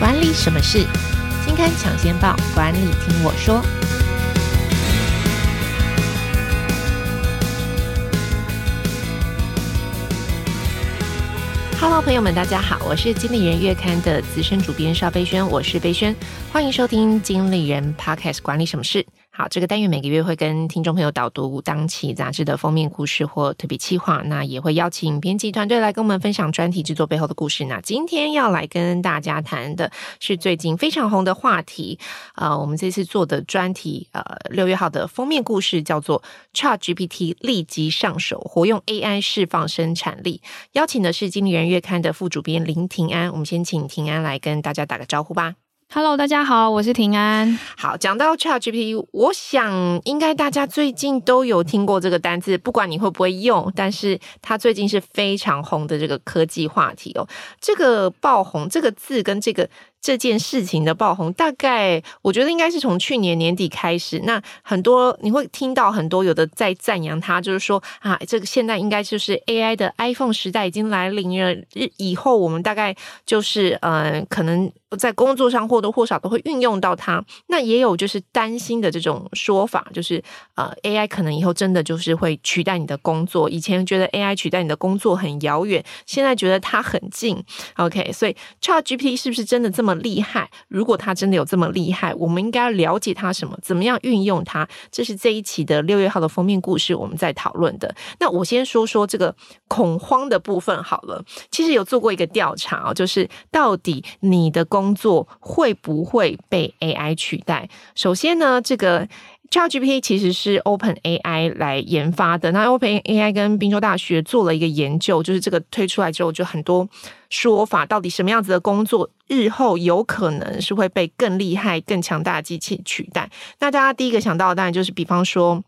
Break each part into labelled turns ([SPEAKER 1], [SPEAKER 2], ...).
[SPEAKER 1] 管理什么事？金刊抢先报，管理听我说。Hello，朋友们，大家好，我是经理人月刊的资深主编邵贝萱，我是贝萱，欢迎收听经理人 Podcast 管理什么事。好，这个单元每个月会跟听众朋友导读当期杂志的封面故事或特别企划，那也会邀请编辑团队来跟我们分享专题制作背后的故事。那今天要来跟大家谈的是最近非常红的话题，呃，我们这次做的专题，呃，六月号的封面故事叫做 “ChatGPT 立即上手，活用 AI 释放生产力”。邀请的是经理人月刊的副主编林庭安，我们先请庭安来跟大家打个招呼吧。
[SPEAKER 2] Hello，大家好，我是平安。
[SPEAKER 1] 好，讲到 ChatGPT，我想应该大家最近都有听过这个单字，不管你会不会用，但是它最近是非常红的这个科技话题哦。这个爆红这个字跟这个。这件事情的爆红，大概我觉得应该是从去年年底开始。那很多你会听到很多有的在赞扬他，就是说啊，这个现在应该就是 AI 的 iPhone 时代已经来临了。日以后我们大概就是呃，可能在工作上或多或少都会运用到它。那也有就是担心的这种说法，就是呃，AI 可能以后真的就是会取代你的工作。以前觉得 AI 取代你的工作很遥远，现在觉得它很近。OK，所以 ChatGPT 是不是真的这么厉害？如果他真的有这么厉害，我们应该要了解他什么？怎么样运用它？这是这一期的六月号的封面故事，我们在讨论的。那我先说说这个恐慌的部分好了。其实有做过一个调查，就是到底你的工作会不会被 AI 取代？首先呢，这个。ChatGPT 其实是 OpenAI 来研发的，那 OpenAI 跟宾州大学做了一个研究，就是这个推出来之后，就很多说法，到底什么样子的工作日后有可能是会被更厉害、更强大的机器取代？那大家第一个想到的当然就是，比方说。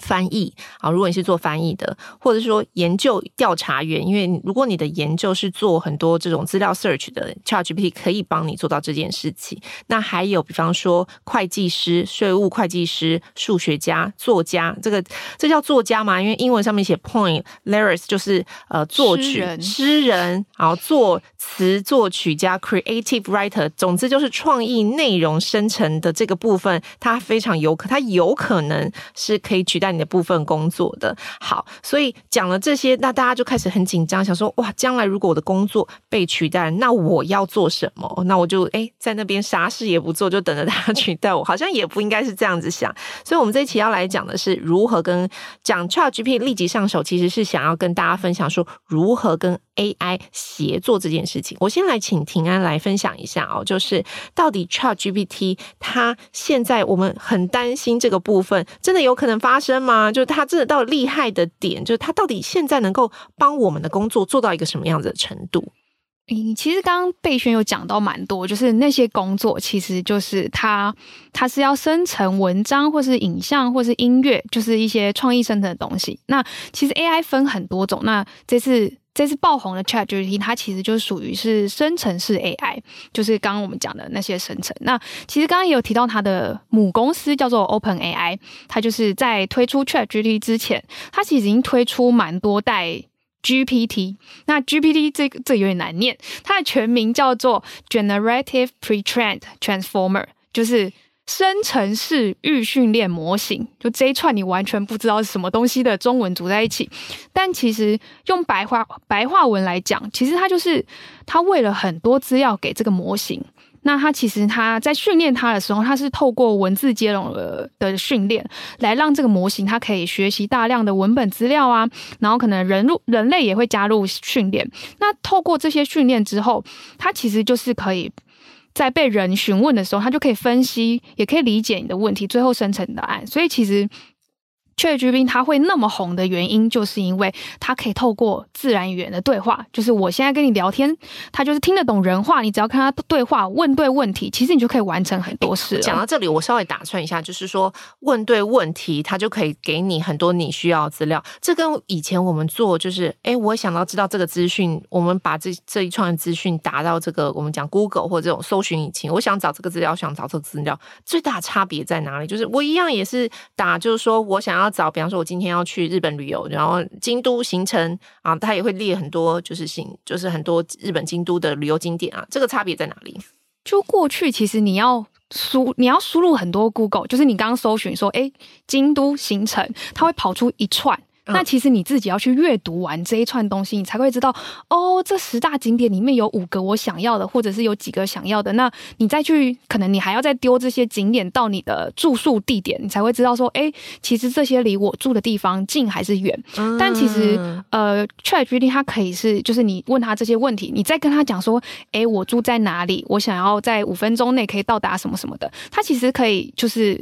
[SPEAKER 1] 翻译啊，如果你是做翻译的，或者说研究调查员，因为如果你的研究是做很多这种资料 search 的，ChatGPT 可以帮你做到这件事情。那还有，比方说会计师、税务会计师、数学家、作家，这个这叫作家吗？因为英文上面写 poet，lyrics 就是呃作曲诗人，诗人，然后作词作曲家 creative writer，总之就是创意内容生成的这个部分，它非常有可，它有可能是可以取。在你的部分工作的好，所以讲了这些，那大家就开始很紧张，想说哇，将来如果我的工作被取代，那我要做什么？那我就哎，在那边啥事也不做，就等着他取代我，好像也不应该是这样子想。所以，我们这一期要来讲的是如何跟讲 ChatGPT 立即上手，其实是想要跟大家分享说如何跟 AI 协作这件事情。我先来请庭安来分享一下哦，就是到底 ChatGPT 它现在我们很担心这个部分，真的有可能发生。吗？就是他真的到厉害的点，就是他到底现在能够帮我们的工作做到一个什么样子的程度？
[SPEAKER 2] 嗯，其实刚刚贝萱有讲到蛮多，就是那些工作其实就是他他是要生成文章，或是影像，或是音乐，就是一些创意生成的东西。那其实 AI 分很多种，那这次。这次爆红的 ChatGPT，它其实就属于是生成式 AI，就是刚刚我们讲的那些生成。那其实刚刚也有提到它的母公司叫做 OpenAI，它就是在推出 ChatGPT 之前，它其实已经推出蛮多代 GPT。那 GPT 这个这有点难念，它的全名叫做 Generative Pre-trained Transformer，就是。生成式预训练模型，就这一串你完全不知道是什么东西的中文组在一起，但其实用白话白话文来讲，其实它就是它喂了很多资料给这个模型。那它其实它在训练它的时候，它是透过文字接龙的训练，来让这个模型它可以学习大量的文本资料啊，然后可能人入人类也会加入训练。那透过这些训练之后，它其实就是可以。在被人询问的时候，他就可以分析，也可以理解你的问题，最后生成答案。所以其实。ChatGPT 它会那么红的原因，就是因为它可以透过自然语言的对话，就是我现在跟你聊天，它就是听得懂人话。你只要跟他对话，问对问题，其实你就可以完成很多事。
[SPEAKER 1] 讲到这里，我稍微打断一下，就是说问对问题，它就可以给你很多你需要的资料。这跟以前我们做，就是哎，我想要知道这个资讯，我们把这这一串资讯打到这个我们讲 Google 或者这种搜寻引擎，我想找这个资料，想找这个资料，最大差别在哪里？就是我一样也是打，就是说我想要。要找，比方说，我今天要去日本旅游，然后京都行程啊，它也会列很多，就是行，就是很多日本京都的旅游景点啊，这个差别在哪里？
[SPEAKER 2] 就过去其实你要输，你要输入很多 Google，就是你刚刚搜寻说，哎，京都行程，它会跑出一串。那其实你自己要去阅读完这一串东西，你才会知道哦，这十大景点里面有五个我想要的，或者是有几个想要的。那你再去，可能你还要再丢这些景点到你的住宿地点，你才会知道说，哎，其实这些离我住的地方近还是远。嗯、但其实，呃，ChatGPT 它可以是，就是你问他这些问题，你再跟他讲说，哎，我住在哪里，我想要在五分钟内可以到达什么什么的，它其实可以就是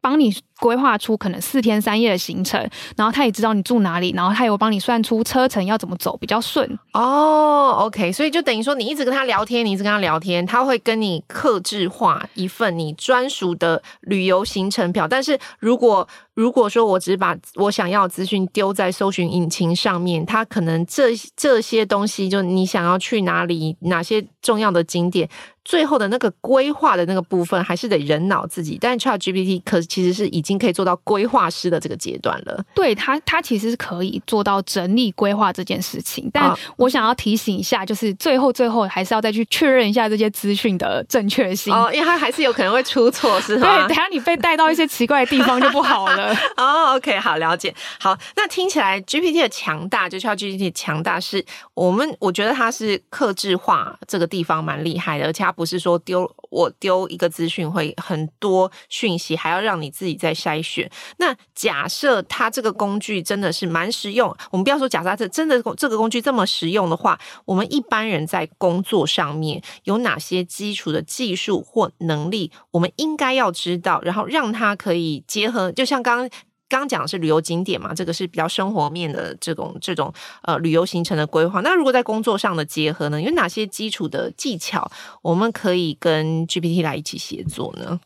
[SPEAKER 2] 帮你。规划出可能四天三夜的行程，然后他也知道你住哪里，然后他有帮你算出车程要怎么走比较顺
[SPEAKER 1] 哦。，OK，所以就等于说你一直跟他聊天，你一直跟他聊天，他会跟你客制化一份你专属的旅游行程表。但是如果如果说我只把我想要的资讯丢在搜寻引擎上面，他可能这这些东西就你想要去哪里，哪些重要的景点，最后的那个规划的那个部分还是得人脑自己。但 ChatGPT 可其实是已。已经可以做到规划师的这个阶段了。
[SPEAKER 2] 对他，他其实是可以做到整理规划这件事情。但我想要提醒一下，就是最后最后还是要再去确认一下这些资讯的正确性
[SPEAKER 1] 哦，因为他还是有可能会出错，是吗？
[SPEAKER 2] 对，等下你被带到一些奇怪的地方就不好了。
[SPEAKER 1] 哦，OK，好，了解。好，那听起来 GPT 的强大，就叫 GPT 的强大，是我们我觉得它是克制化这个地方蛮厉害的，而且它不是说丢我丢一个资讯会很多讯息，还要让你自己在。筛选。那假设它这个工具真的是蛮实用，我们不要说假设它这真的这个工具这么实用的话，我们一般人在工作上面有哪些基础的技术或能力，我们应该要知道，然后让它可以结合，就像刚刚讲的是旅游景点嘛，这个是比较生活面的这种这种呃旅游行程的规划。那如果在工作上的结合呢，有哪些基础的技巧，我们可以跟 GPT 来一起协作呢？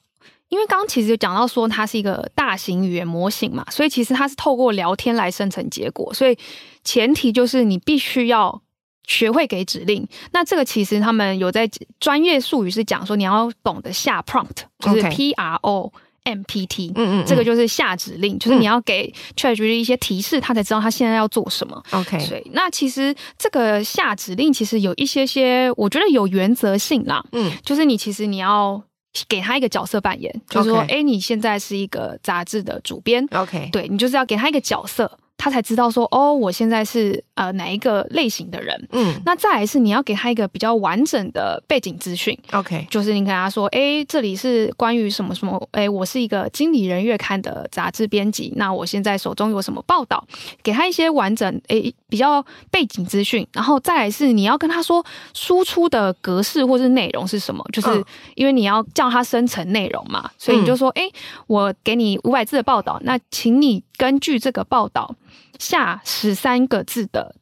[SPEAKER 2] 因为刚刚其实就讲到说它是一个大型语言模型嘛，所以其实它是透过聊天来生成结果，所以前提就是你必须要学会给指令。那这个其实他们有在专业术语是讲说你要懂得下 prompt，就是 P R O M P T，嗯嗯，这个就是下指令，就是你要给 ChatGPT 一些提示，他才知道他现在要做什么。
[SPEAKER 1] OK，
[SPEAKER 2] 所以那其实这个下指令其实有一些些，我觉得有原则性啦，嗯，就是你其实你要。给他一个角色扮演，就是说，哎你现在是一个杂志的主编
[SPEAKER 1] ，OK，
[SPEAKER 2] 对，你就是要给他一个角色。他才知道说哦，我现在是呃哪一个类型的人。嗯，那再来是你要给他一个比较完整的背景资讯。
[SPEAKER 1] OK，
[SPEAKER 2] 就是你跟他说，哎，这里是关于什么什么？哎，我是一个经理人月刊的杂志编辑。那我现在手中有什么报道？给他一些完整哎比较背景资讯。然后再来是你要跟他说输出的格式或是内容是什么？就是因为你要叫他生成内容嘛，所以你就说，哎，我给你五百字的报道，那请你根据这个报道。下十三个字的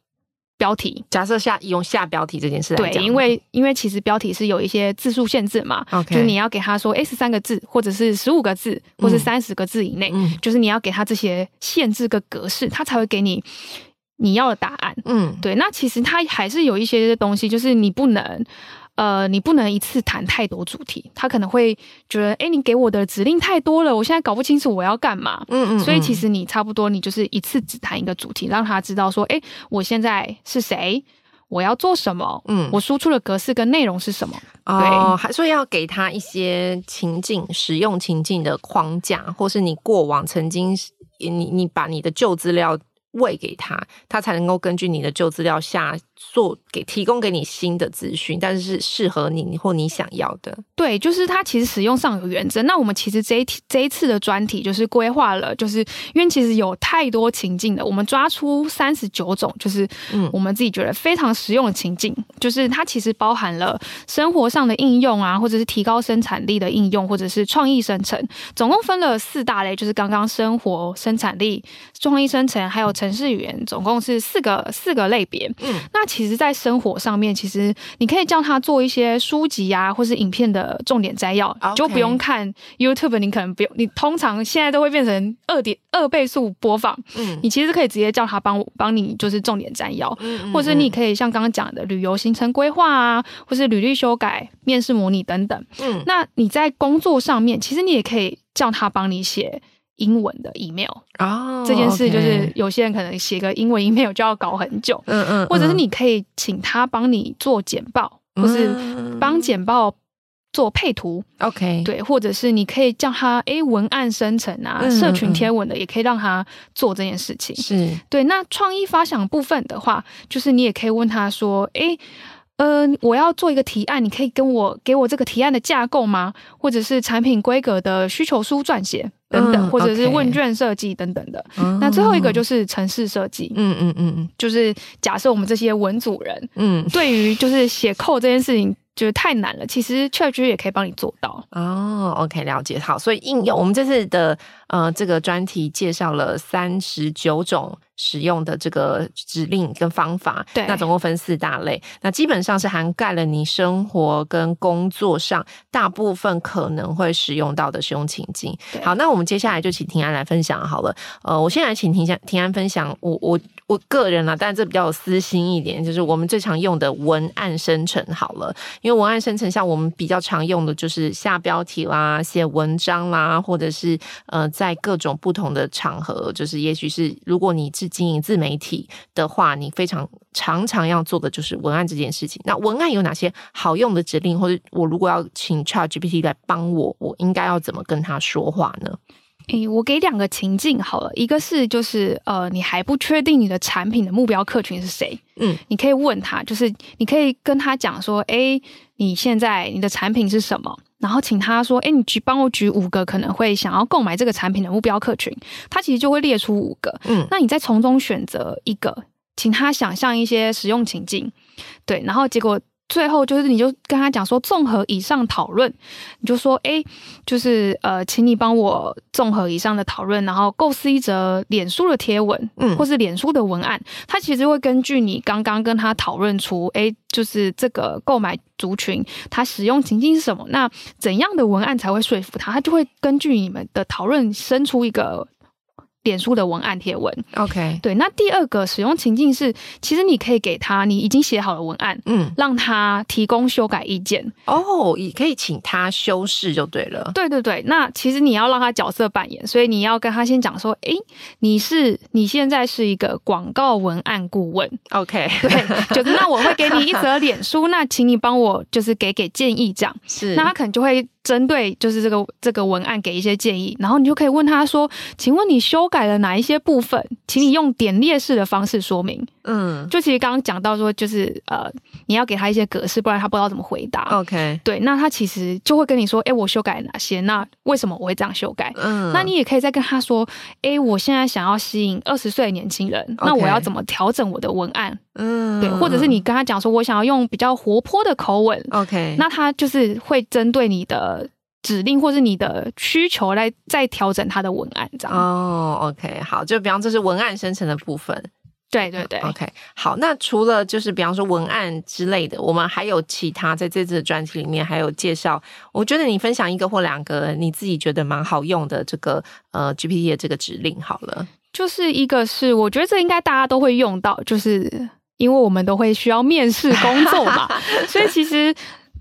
[SPEAKER 2] 标题，
[SPEAKER 1] 假设下用下标题这件事来讲，
[SPEAKER 2] 对，因为因为其实标题是有一些字数限制嘛，Okay. 就是你要给他说，哎，十三个字，或者是十五个字，或是三十个字以内，嗯、就是你要给他这些限制个格式，他才会给你你要的答案。嗯，对，那其实他还是有一些东西，就是你不能。呃，你不能一次谈太多主题，他可能会觉得，哎，你给我的指令太多了，我现在搞不清楚我要干嘛。嗯，嗯嗯。所以其实你差不多，你就是一次只谈一个主题，让他知道说，哎，我现在是谁，我要做什么，嗯，我输出的格式跟内容是什么。
[SPEAKER 1] 哦，还所以要给他一些情境、使用情境的框架，或是你过往曾经，你你把你的旧资料喂给他，他才能够根据你的旧资料下。做给提供给你新的资讯，但是是适合你或你想要的。
[SPEAKER 2] 对，就是它其实使用上有原则。那我们其实这一题这一次的专题就是规划了，就是因为其实有太多情境的，我们抓出三十九种，就是嗯，我们自己觉得非常实用的情境，嗯、就是它其实包含了生活上的应用啊，或者是提高生产力的应用，或者是创意生成，总共分了四大类，就是刚刚生活、生产力、创意生成，还有程式语言，总共是四个四个类别。嗯，那。其实，在生活上面，其实你可以叫他做一些书籍啊，或是影片的重点摘要.就不用看 YouTube。你可能不用，你通常现在都会变成二点二倍速播放。嗯，你其实可以直接叫他帮我帮你，就是重点摘要，嗯嗯嗯，或者你可以像刚刚讲的旅游行程规划啊，或是履历修改、面试模拟等等。嗯，那你在工作上面，其实你也可以叫他帮你写。英文的 email 啊，oh, 这件事就是有些人可能写个英文 email 就要搞很久，嗯嗯，或者是你可以请他帮你做简报，嗯、或是帮简报做配图
[SPEAKER 1] ，OK，
[SPEAKER 2] 对，或者是你可以叫他诶文案生成啊，嗯嗯嗯社群贴文的也可以让他做这件事情。
[SPEAKER 1] 是
[SPEAKER 2] 对。那创意发想部分的话，就是你也可以问他说，诶呃，我要做一个提案，你可以跟我给我这个提案的架构吗？或者是产品规格的需求书撰写等等，嗯、或者是问卷设计等等的。嗯、那最后一个就是城市设计。嗯嗯嗯嗯，就是假设我们这些文组人，嗯，对于就是写 code 这件事情。就是太难了，其实 ChatGPT 也可以帮你做到
[SPEAKER 1] 哦。OK，了解。好，所以应用我们这次的呃这个专题介绍了三十九种使用的这个指令跟方法。
[SPEAKER 2] 对，
[SPEAKER 1] 那总共分四大类，那基本上是涵盖了你生活跟工作上大部分可能会使用到的使用情境。好，那我们接下来就请庭安来分享好了。呃，我先来请庭安庭安分享我我。我个人啊，但这比较有私心一点，就是我们最常用的文案生成好了，因为文案生成像我们比较常用的就是下标题啦、写文章啦，或者是呃在各种不同的场合，就是也许是如果你是经营自媒体的话，你非常常常要做的就是文案这件事情。那文案有哪些好用的指令，或者我如果要请 ChatGPT 来帮我，我应该要怎么跟他说话呢？
[SPEAKER 2] 诶，我给两个情境好了，一个是就是呃，你还不确定你的产品的目标客群是谁，嗯，你可以问他，就是你可以跟他讲说，诶，你现在你的产品是什么？然后请他说，哎，你举帮我举五个可能会想要购买这个产品的目标客群，他其实就会列出五个，嗯，那你再从中选择一个，请他想象一些使用情境，对，然后结果。最后就是，你就跟他讲说，综合以上讨论，你就说，哎，就是呃，请你帮我综合以上的讨论，然后构思一则脸书的贴文，嗯，或是脸书的文案。他其实会根据你刚刚跟他讨论出，哎，就是这个购买族群他使用情境是什么，那怎样的文案才会说服他？他就会根据你们的讨论生出一个。脸书的文案贴文
[SPEAKER 1] ，OK，
[SPEAKER 2] 对。那第二个使用情境是，其实你可以给他你已经写好的文案，嗯，让他提供修改意见。
[SPEAKER 1] 哦，也可以请他修饰就对了。
[SPEAKER 2] 对对对，那其实你要让他角色扮演，所以你要跟他先讲说，诶，你是你现在是一个广告文案顾问
[SPEAKER 1] ，OK，
[SPEAKER 2] 对，就是那我会给你一则脸书，那请你帮我就是给给建议这样，
[SPEAKER 1] 是，
[SPEAKER 2] 那他可能就会。针对就是这个这个文案给一些建议，然后你就可以问他说：“请问你修改了哪一些部分？请你用点列式的方式说明。”嗯，就其实刚刚讲到说，就是呃，你要给他一些格式，不然他不知道怎么回答。
[SPEAKER 1] OK，
[SPEAKER 2] 对，那他其实就会跟你说：“哎，我修改了哪些？那为什么我会这样修改？”嗯，那你也可以再跟他说：“哎，我现在想要吸引二十岁的年轻人那我要怎么调整我的文案？”嗯，对，或者是你跟他讲说：“我想要用比较活泼的口吻。”
[SPEAKER 1] OK，
[SPEAKER 2] 那他就是会针对你的。指令或是你的需求来再调整他的文案，这样
[SPEAKER 1] 哦。OK，好，就比方这是文案生成的部分。
[SPEAKER 2] 对对对
[SPEAKER 1] ，OK，好。那除了就是比方说文案之类的，我们还有其他在这次的专题里面还有介绍。我觉得你分享一个或两个你自己觉得蛮好用的这个呃 GPT 的这个指令好了。
[SPEAKER 2] 就是一个是我觉得这应该大家都会用到，就是因为我们都会需要面试工作嘛，所以其实。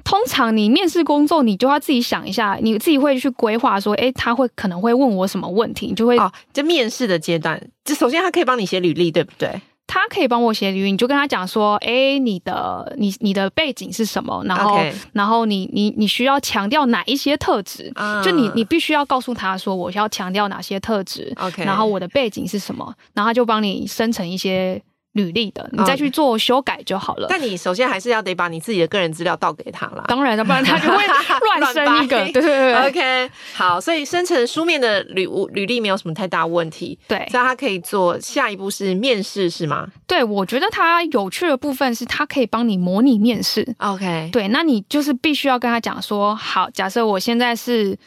[SPEAKER 2] 通常你面试工作，你就要自己想一下，你自己会去规划说，诶，他会可能会问我什么问题，你就会
[SPEAKER 1] 哦，就面试的阶段，就首先他可以帮你写履历，对不对？
[SPEAKER 2] 他可以帮我写履历，你就跟他讲说，诶，你的你你的背景是什么？然后
[SPEAKER 1] Okay.
[SPEAKER 2] 然后你你你需要强调哪一些特质？嗯、就你你必须要告诉他说，我要强调哪些特质
[SPEAKER 1] ？OK，
[SPEAKER 2] 然后我的背景是什么？然后他就帮你生成一些。履历的，你再去做修改就好了。
[SPEAKER 1] 但你首先还是要得把你自己的个人资料倒给他啦。
[SPEAKER 2] 当然了，不然他就会乱生一个。对对对
[SPEAKER 1] ，OK，好，所以生成书面的履履历没有什么太大问题。
[SPEAKER 2] 对，
[SPEAKER 1] 所以他可以做下一步是面试是吗？
[SPEAKER 2] 对，我觉得他有趣的部分是他可以帮你模拟面试。
[SPEAKER 1] OK，
[SPEAKER 2] 对，那你就是必须要跟他讲说，好，假设我现在是《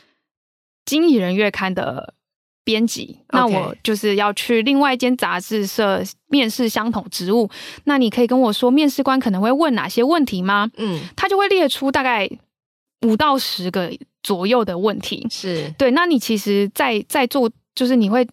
[SPEAKER 2] 经理人月刊》的。编辑，那我就是要去另外一间杂志社面试相同职务。那你可以跟我说，面试官可能会问哪些问题吗？嗯，他就会列出大概五到十个左右的问题。
[SPEAKER 1] 是
[SPEAKER 2] 对，那你其实在，在在做，就是你会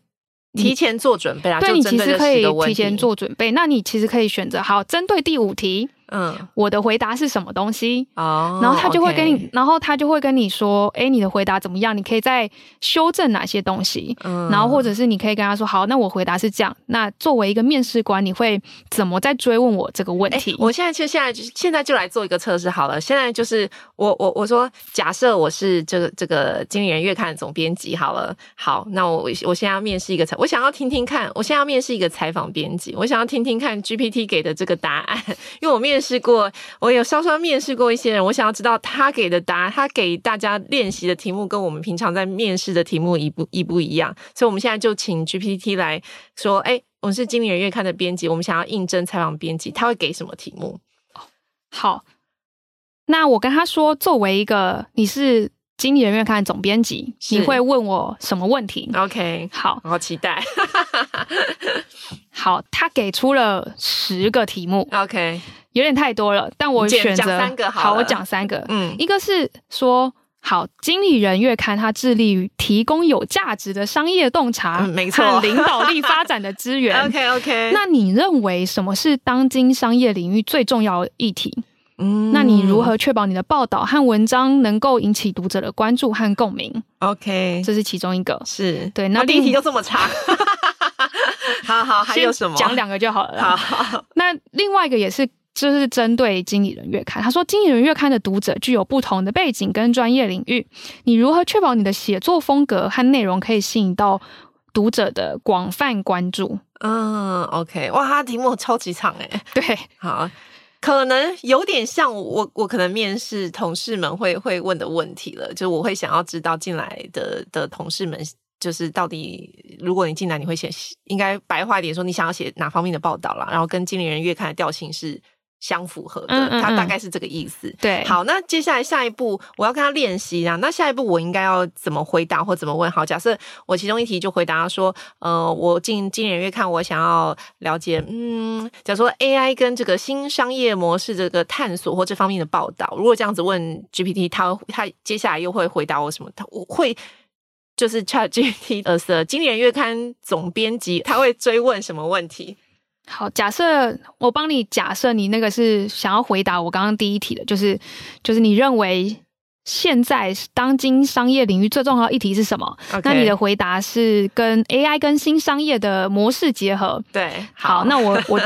[SPEAKER 1] 提前做准备啊。
[SPEAKER 2] 对，你其实可以提前做准备。那你其实可以选择好，针对第五题。嗯，我的回答是什么东西？
[SPEAKER 1] 哦，
[SPEAKER 2] 然后他就会跟你
[SPEAKER 1] ，okay，
[SPEAKER 2] 然后他就会跟你说，哎，你的回答怎么样？你可以再修正哪些东西？嗯，然后或者是你可以跟他说，好，那我回答是这样。那作为一个面试官，你会怎么再追问我这个问题？
[SPEAKER 1] 我现在就现在就现在就来做一个测试好了。现在就是我我我说，假设我是这个这个经理人月刊的总编辑好了，好，那我我现在要面试一个采，我想要听听看，我现在要面试一个采访编辑，我想要听听看 GPT 给的这个答案，因为我面试过，我有稍稍面试过一些人，我想要知道他给的答案，他给大家练习的题目跟我们平常在面试的题目一不一不一样，所以我们现在就请 GPT 来说，哎，我们是经理人月刊的编辑，我们想要应征采访编辑，他会给什么题目？
[SPEAKER 2] 好，那我跟他说，作为一个你是经理人月刊的总编辑，你会问我什么问题
[SPEAKER 1] ？OK，
[SPEAKER 2] 好，
[SPEAKER 1] 好期待。
[SPEAKER 2] 好，他给出了十个题目
[SPEAKER 1] ，OK，
[SPEAKER 2] 有点太多了，但我选择
[SPEAKER 1] 三个好，
[SPEAKER 2] 好，我讲三个，
[SPEAKER 1] 嗯，
[SPEAKER 2] 一个是说，好，经理人月刊它致力于提供有价值的商业洞察，
[SPEAKER 1] 没错，
[SPEAKER 2] 领导力发展的资源，
[SPEAKER 1] OK OK。
[SPEAKER 2] 那你认为什么是当今商业领域最重要的议题？
[SPEAKER 1] 嗯，
[SPEAKER 2] 那你如何确保你的报道和文章能够引起读者的关注和共鸣
[SPEAKER 1] ？OK，
[SPEAKER 2] 这是其中一个，
[SPEAKER 1] 是
[SPEAKER 2] 对。那
[SPEAKER 1] 第一题就这么长，好好，还有什么？
[SPEAKER 2] 讲两个就好了。
[SPEAKER 1] 好，好，
[SPEAKER 2] 那另外一个也是，就是针对经理人月刊。他说，经理人月刊的读者具有不同的背景跟专业领域，你如何确保你的写作风格和内容可以吸引到读者的广泛关注？
[SPEAKER 1] 嗯，OK，哇，他题目超级长哎。
[SPEAKER 2] 对，
[SPEAKER 1] 好。可能有点像我，我可能面试同事们会会问的问题了，就我会想要知道进来的的同事们，就是到底如果你进来，你会写，应该白话一点说，你想要写哪方面的报道啦，然后跟经理人月刊的调性是。相符合的，他大概是这个意思。
[SPEAKER 2] 对，
[SPEAKER 1] 好，那接下来下一步我要跟他练习啊。那下一步我应该要怎么回答或怎么问？好，假设我其中一题就回答说，呃，我进经理人月刊，我想要了解，嗯，假如说 AI 跟这个新商业模式这个探索或这方面的报道，如果这样子问 GPT，他他接下来又会回答我什么？他我会就是 ChatGPT 呃，经理人月刊总编辑，他会追问什么问题？
[SPEAKER 2] 好，假设我帮你假设你那个是想要回答我刚刚第一题的，就是就是你认为现在当今商业领域最重要的议题是什么？Okay. 那你的回答是跟 AI 跟新商业的模式结合。
[SPEAKER 1] 对，
[SPEAKER 2] 好，好那我 我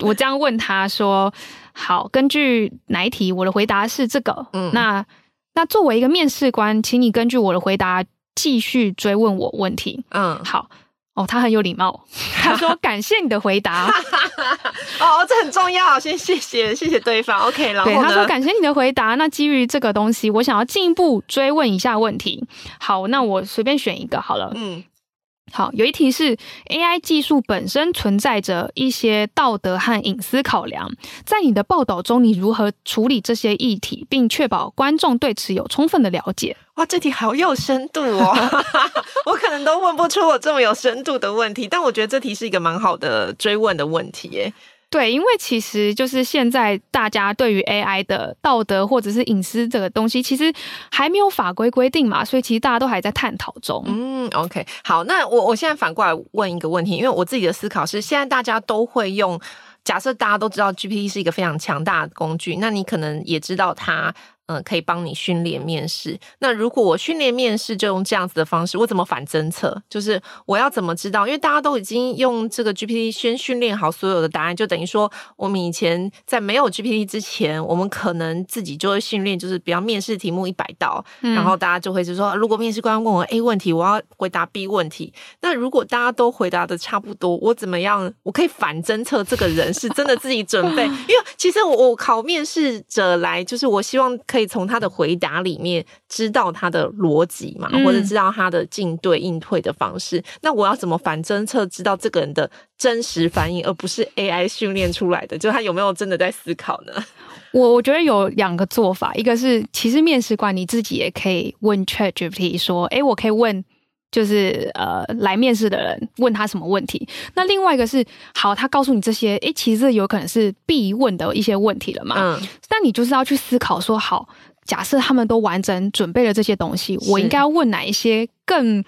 [SPEAKER 2] 我这样问他说，好，根据哪一题？我的回答是这个。嗯，那那作为一个面试官，请你根据我的回答继续追问我问题。嗯，好。哦，他很有礼貌。他说：“感谢你的回答。”
[SPEAKER 1] 哦，这很重要，先谢谢谢谢对方。OK，然后
[SPEAKER 2] 他说：“感谢你的回答。”那基于这个东西，我想要进一步追问一下问题。好，那我随便选一个好了。嗯。好，有一题是 AI 技术本身存在着一些道德和隐私考量，在你的报道中，你如何处理这些议题，并确保观众对此有充分的了解？
[SPEAKER 1] 哇，这题好有深度哦！我可能都问不出我这么有深度的问题，但我觉得这题是一个蛮好的追问的问题耶。
[SPEAKER 2] 对，因为其实就是现在大家对于 AI 的道德或者是隐私这个东西，其实还没有法规规定嘛，所以其实大家都还在探讨中。
[SPEAKER 1] 嗯，OK，好，那我我现在反过来问一个问题，因为我自己的思考是，现在大家都会用，假设大家都知道 GPT 是一个非常强大的工具，那你可能也知道它。嗯，可以帮你训练面试。那如果我训练面试就用这样子的方式，我怎么反侦测？就是我要怎么知道？因为大家都已经用这个 GPT 先训练好所有的答案，就等于说我们以前在没有 GPT 之前，我们可能自己就会训练，就是比方面试题目一百道，嗯，然后大家就会就说，如果面试官问我 A 问题，我要回答 B 问题。那如果大家都回答的差不多，我怎么样？我可以反侦测这个人是真的自己准备？因为其实我我考面试者来，就是我希望可以。可以从他的回答里面知道他的逻辑嘛，或者知道他的进对应退的方式。嗯。那我要怎么反侦测，知道这个人的真实反应，而不是 AI 训练出来的？就他有没有真的在思考呢？
[SPEAKER 2] 我我觉得有两个做法，一个是其实面试官你自己也可以问 ChatGPT 说：“哎，我可以问。”就是呃，来面试的人问他什么问题？那另外一个是，好，他告诉你这些，诶，其实有可能是必问的一些问题了嘛。嗯。但你就是要去思考说，好，假设他们都完整准备了这些东西，我应该要问哪一些更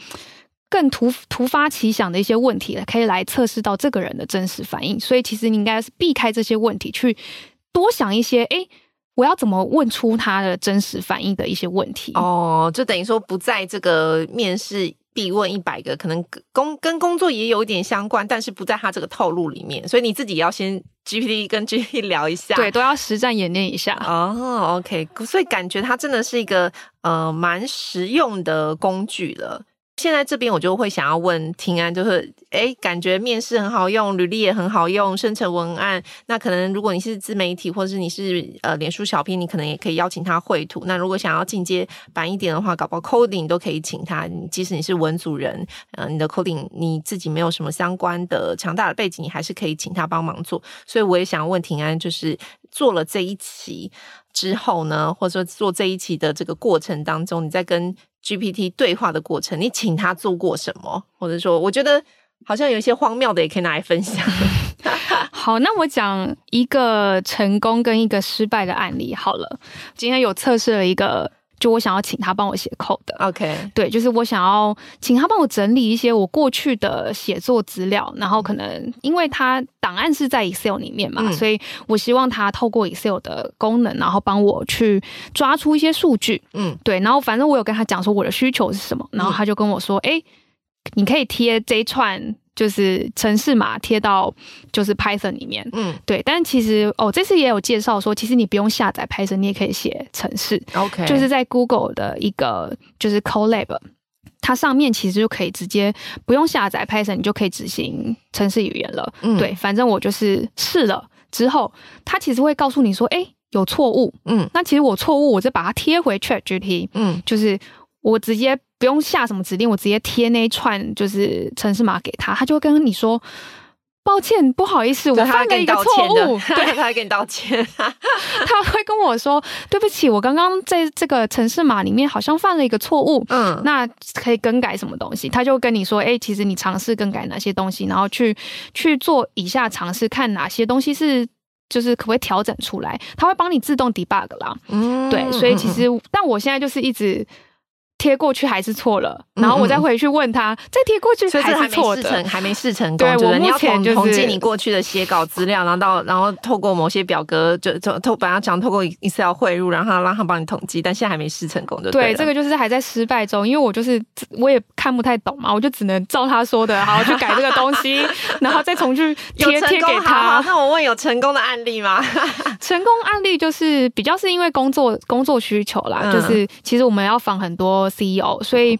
[SPEAKER 2] 更突突发奇想的一些问题了，可以来测试到这个人的真实反应。所以，其实你应该是避开这些问题去。多想一些，哎，我要怎么问出他的真实反应的一些问题。
[SPEAKER 1] 哦，就等于说不在这个面试。必问一百个，可能工跟工作也有一点相关，但是不在他这个套路里面，所以你自己要先 GPT 跟 GPT 聊一下，
[SPEAKER 2] 对，都要实战演练一下。
[SPEAKER 1] 哦，OK，所以感觉它真的是一个呃蛮实用的工具了。现在这边我就会想要问庭安，就是诶，感觉面试很好用，履历也很好用，生成文案。那可能如果你是自媒体，或者是你是呃脸书小编，你可能也可以邀请他绘图。那如果想要进阶版一点的话，搞不好 coding 都可以请他。即使你是文组人，呃，你的 coding 你自己没有什么相关的强大的背景，你还是可以请他帮忙做。所以我也想要问庭安，就是做了这一期之后呢，或者说做这一期的这个过程当中，你在跟 GPT 对话的过程，你请他做过什么？或者说，我觉得好像有一些荒谬的，也可以拿来分享。
[SPEAKER 2] 好，那我讲一个成功跟一个失败的案例好了。今天有测试了一个。就我想要请他帮我写 code 的
[SPEAKER 1] ，OK，
[SPEAKER 2] 对，就是我想要请他帮我整理一些我过去的写作资料，然后可能因为他档案是在 Excel 里面嘛，嗯、所以我希望他透过 Excel 的功能，然后帮我去抓出一些数据，嗯，对，然后反正我有跟他讲说我的需求是什么，然后他就跟我说，哎、嗯，你可以贴这一串。就是程式码贴到就是 Python 里面，嗯，对。但其实哦，这次也有介绍说，其实你不用下载 Python，你也可以写程式。OK，就是在 Google 的一个就是 Colab，它上面其实就可以直接不用下载 Python，你就可以执行程式语言了。嗯，对，反正我就是试了之后，它其实会告诉你说，哎，有错误。嗯，那其实我错误，我就把它贴回 ChatGPT。嗯，就是我直接。不用下什么指令，我直接贴那一串就是城市码给他，他就会跟你说：“抱歉，不好意思，我犯了一个错误。”对，
[SPEAKER 1] 他会跟你道歉。
[SPEAKER 2] 他会跟我说：“对不起，我刚刚在这个城市码里面好像犯了一个错误。”嗯，那可以更改什么东西？他就跟你说：“哎、欸，其实你尝试更改哪些东西，然后去去做以下尝试，看哪些东西是就是可不可以调整出来。”他会帮你自动 debug 啦。嗯，对，所以其实，但我现在就是一直。贴过去还是错了，然后我再回去问他，嗯、再贴过去还是错的，
[SPEAKER 1] 还，没试成，还没试成功。对，我目前就是统计你过去的写稿资料，然后到然后透过某些表格，就就透本来想透过 Excel 汇入，然后让他帮你统计，但现在还没试成功就对，
[SPEAKER 2] 对，这个就是还在失败中，因为我就是我也看不太懂嘛，我就只能照他说的，好好去改这个东西，然后再重去贴贴给他。
[SPEAKER 1] 那我问有成功的案例吗？
[SPEAKER 2] 成功案例就是比较是因为工作工作需求啦，嗯、就是其实我们要访很多。CEO，所以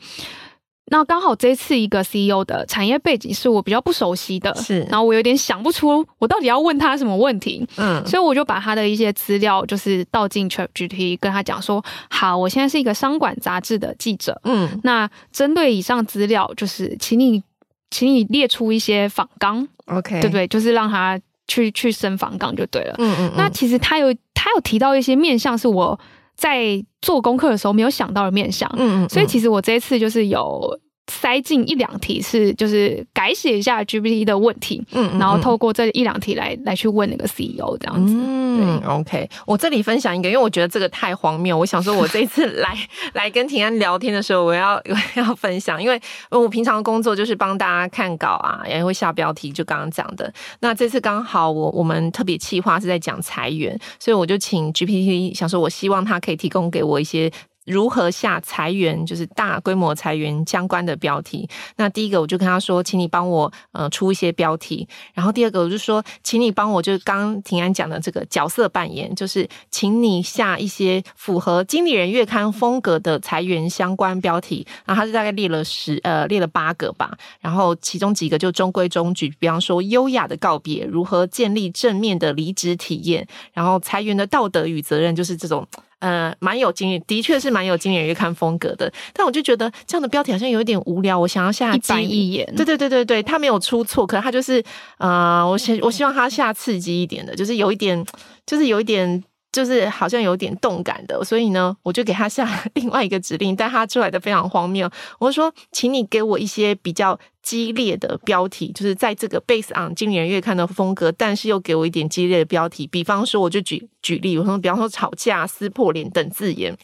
[SPEAKER 2] 那刚好这次一个 CEO 的产业背景是我比较不熟悉的，是，然后我有点想不出我到底要问他什么问题，嗯，所以我就把他的一些资料就是倒进 ChatGPT，跟他讲说，好，我现在是一个商管杂志的记者，嗯，那针对以上资料，就是请你，请你列出一些访纲，OK，对不对？就是让他去去生访纲就对了，嗯，嗯嗯。那其实他有他有提到一些面向是我。在做功课的时候没有想到的面向，嗯，嗯，所以其实我这一次就是有。塞进一两题是就是改写一下 GPT 的问题，嗯，嗯，然后透过这一两题来来去问那个 CEO 这样子，
[SPEAKER 1] 嗯，OK，我这里分享一个，因为我觉得这个太荒谬，我想说我这一次来 来跟平安聊天的时候，我要 我要分享，因为我平常的工作就是帮大家看稿啊，也会下标题，就刚刚讲的。那这次刚好我我们特别企划是在讲裁员，所以我就请 GPT 想说，我希望他可以提供给我一些。如何下裁员，就是大规模裁员相关的标题。那第一个，我就跟他说，请你帮我呃出一些标题。然后第二个，我就说，请你帮我，就是刚刚庭安讲的这个角色扮演，就是请你下一些符合经理人月刊风格的裁员相关标题。然后他就大概列了十呃列了八个吧。然后其中几个就中规中矩，比方说优雅的告别，如何建立正面的离职体验，然后裁员的道德与责任，就是这种。呃，蛮有经验，的确是蛮有经理人月刊风格的。但我就觉得这样的标题好像有一点无聊。我想要下一板一眼，对对对对对，他没有出错，可是他就是呃，我希我希望他下刺激一点的，就是有一点，就是有一点。就是好像有点动感的，所以呢，我就给他下另外一个指令，但他出来的非常荒谬。我说，请你给我一些比较激烈的标题，就是在这个 base on 经理人月刊的风格，但是又给我一点激烈的标题。比方说，我就举举例，我说，比方说吵架、撕破脸等字眼。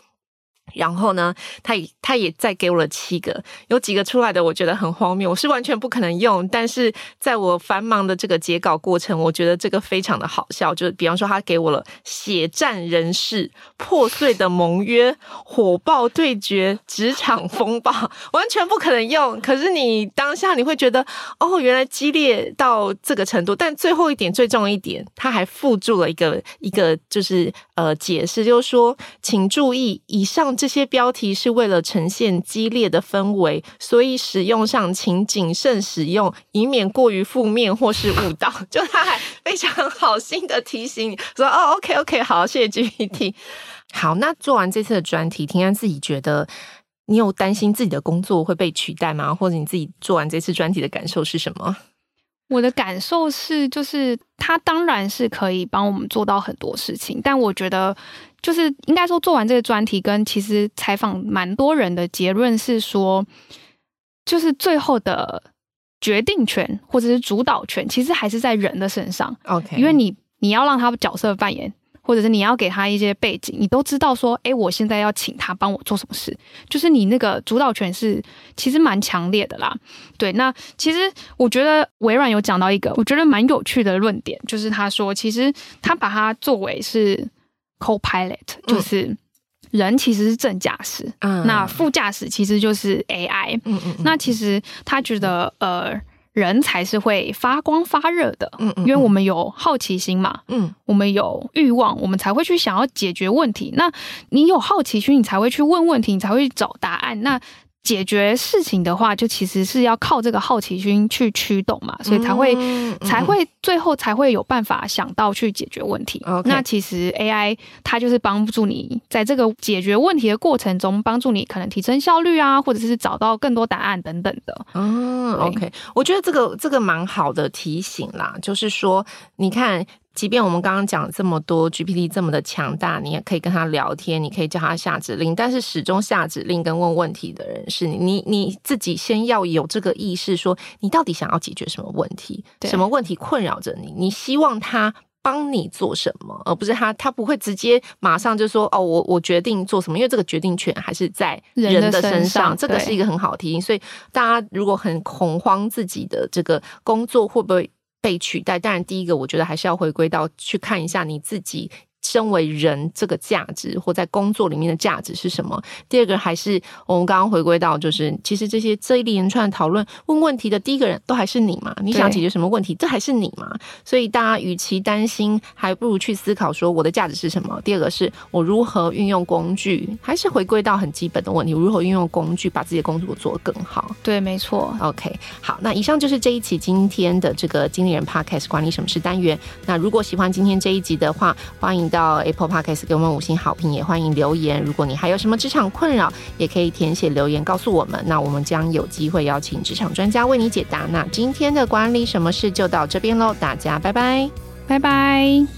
[SPEAKER 1] 然后呢，他也他也再给我了七个，有几个出来的我觉得很荒谬，我是完全不可能用。但是在我繁忙的这个截稿过程，我觉得这个非常的好笑。就是比方说，他给我了血战人士、破碎的盟约、火爆对决、职场风暴，完全不可能用。可是你当下你会觉得，哦，原来激烈到这个程度。但最后一点最重要一点，他还附注了一个一个就是呃解释，就是说，请注意以上。这些标题是为了呈现激烈的氛围，所以使用上请谨慎使用，以免过于负面或是误导。就他还非常好心的提醒你说：“哦，OK OK，好，谢谢 GPT。”好，那做完这次的专题，庭安自己觉得你有担心自己的工作会被取代吗？或者你自己做完这次专题的感受是什么？
[SPEAKER 2] 我的感受是，就是他当然是可以帮我们做到很多事情，但我觉得。就是应该说，做完这个专题，跟其实采访蛮多人的结论是说，就是最后的决定权或者是主导权，其实还是在人的身上。
[SPEAKER 1] OK，
[SPEAKER 2] 因为你你要让他角色扮演，或者是你要给他一些背景，你都知道说，哎，我现在要请他帮我做什么事，就是你那个主导权是其实蛮强烈的啦。对，那其实我觉得微软有讲到一个我觉得蛮有趣的论点，就是他说，其实他把它作为是。Co-pilot 就是人其实是正驾驶，嗯，那副驾驶其实就是 AI，嗯嗯，那其实他觉得呃人才是会发光发热的，嗯嗯，因为我们有好奇心嘛，嗯，我们有欲望，我们才会去想要解决问题。那你有好奇心，你才会去问问题，你才会去找答案。那解决事情的话，就其实是要靠这个好奇心去驱动嘛，所以才会、嗯、才会最后才会有办法想到去解决问题。Okay. 那其实 AI 它就是帮助你在这个解决问题的过程中，帮助你可能提升效率啊，或者是找到更多答案等等的。
[SPEAKER 1] 嗯，OK，我觉得这个这个蛮好的提醒啦，就是说你看。即便我们刚刚讲这么多，GPT 这么的强大，你也可以跟他聊天，你可以叫他下指令，但是始终下指令跟问问题的人是你，你你自己先要有这个意识，说你到底想要解决什么问题，什么问题困扰着你，你希望他帮你做什么，而不是他他不会直接马上就说哦，我我决定做什么，因为这个决定权还是在人的身上，身上这个是一个很好的提醒。所以大家如果很恐慌自己的这个工作会不会被取代，当然，第一个我觉得还是要回归到去看一下你自己。身为人这个价值，或在工作里面的价值是什么？第二个还是我们刚刚回归到，就是其实这些这一连串讨论问问题的第一个人都还是你嘛？你想解决什么问题，这还是你嘛？所以大家与其担心，还不如去思考说我的价值是什么。第二个是我如何运用工具，还是回归到很基本的问题：如何运用工具把自己的工作做得更好？
[SPEAKER 2] 对，没错。
[SPEAKER 1] OK，好，那以上就是这一期今天的这个经理人 Podcast 管理什么是单元。那如果喜欢今天这一集的话，欢到 Apple Podcast 给我们五星好评，也欢迎留言。如果你还有什么职场困扰，也可以填写留言告诉我们。那我们将有机会邀请职场专家为你解答。那今天的管理什么事就到这边喽，大家拜拜，
[SPEAKER 2] 拜拜。